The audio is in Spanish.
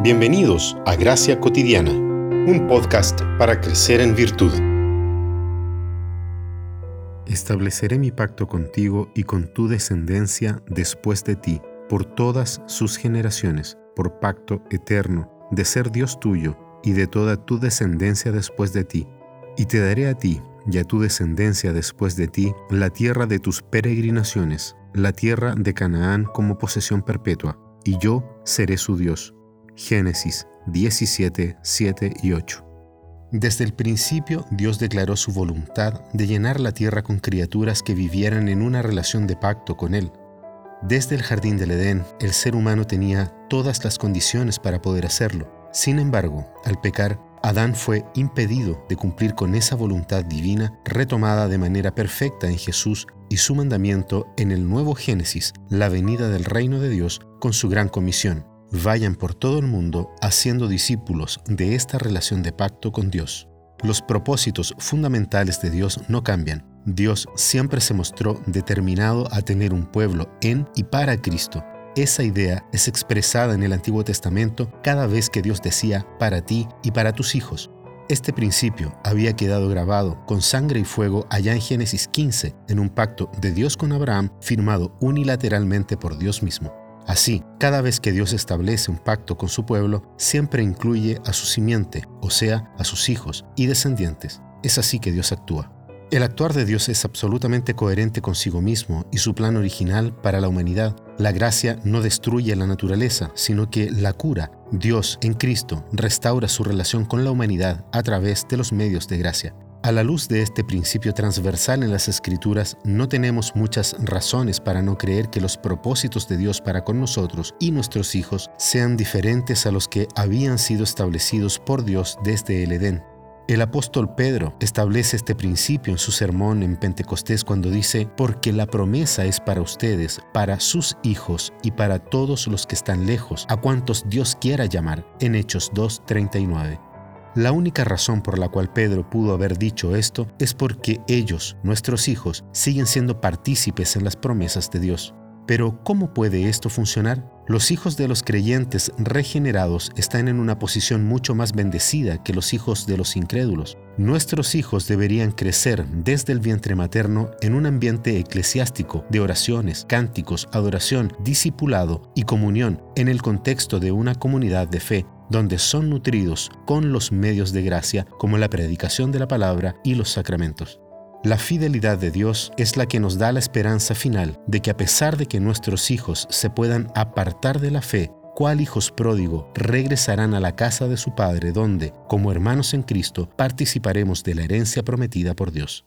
Bienvenidos a Gracia Cotidiana, un podcast para crecer en virtud. Estableceré mi pacto contigo y con tu descendencia después de ti, por todas sus generaciones, por pacto eterno, de ser Dios tuyo y de toda tu descendencia después de ti. Y te daré a ti y a tu descendencia después de ti la tierra de tus peregrinaciones, la tierra de Canaán como posesión perpetua, y yo seré su Dios Génesis 17, 7 y 8. Desde el principio Dios declaró su voluntad de llenar la tierra con criaturas que vivieran en una relación de pacto con Él. Desde el jardín del Edén, el ser humano tenía todas las condiciones para poder hacerlo. Sin embargo, al pecar, Adán fue impedido de cumplir con esa voluntad divina retomada de manera perfecta en Jesús y su mandamiento en el nuevo Génesis, la venida del reino de Dios con su gran comisión vayan por todo el mundo haciendo discípulos de esta relación de pacto con Dios. Los propósitos fundamentales de Dios no cambian. Dios siempre se mostró determinado a tener un pueblo en y para Cristo. Esa idea es expresada en el Antiguo Testamento cada vez que Dios decía para ti y para tus hijos. Este principio había quedado grabado con sangre y fuego allá en Génesis 15, en un pacto de Dios con Abraham firmado unilateralmente por Dios mismo. Así, cada vez que Dios establece un pacto con su pueblo, siempre incluye a su simiente, o sea, a sus hijos y descendientes. Es así que Dios actúa. El actuar de Dios es absolutamente coherente consigo mismo y su plan original para la humanidad. La gracia no destruye la naturaleza, sino que la cura. Dios en Cristo restaura su relación con la humanidad a través de los medios de gracia. A la luz de este principio transversal en las Escrituras, no tenemos muchas razones para no creer que los propósitos de Dios para con nosotros y nuestros hijos sean diferentes a los que habían sido establecidos por Dios desde el Edén. El apóstol Pedro establece este principio en su sermón en Pentecostés cuando dice, porque la promesa es para ustedes, para sus hijos y para todos los que están lejos, a cuantos Dios quiera llamar, en Hechos 2.39. La única razón por la cual Pedro pudo haber dicho esto es porque ellos, nuestros hijos, siguen siendo partícipes en las promesas de Dios. Pero ¿cómo puede esto funcionar? Los hijos de los creyentes regenerados están en una posición mucho más bendecida que los hijos de los incrédulos. Nuestros hijos deberían crecer desde el vientre materno en un ambiente eclesiástico de oraciones, cánticos, adoración, discipulado y comunión en el contexto de una comunidad de fe donde son nutridos con los medios de gracia como la predicación de la palabra y los sacramentos. La fidelidad de Dios es la que nos da la esperanza final de que a pesar de que nuestros hijos se puedan apartar de la fe, cual hijos pródigo regresarán a la casa de su Padre donde, como hermanos en Cristo, participaremos de la herencia prometida por Dios.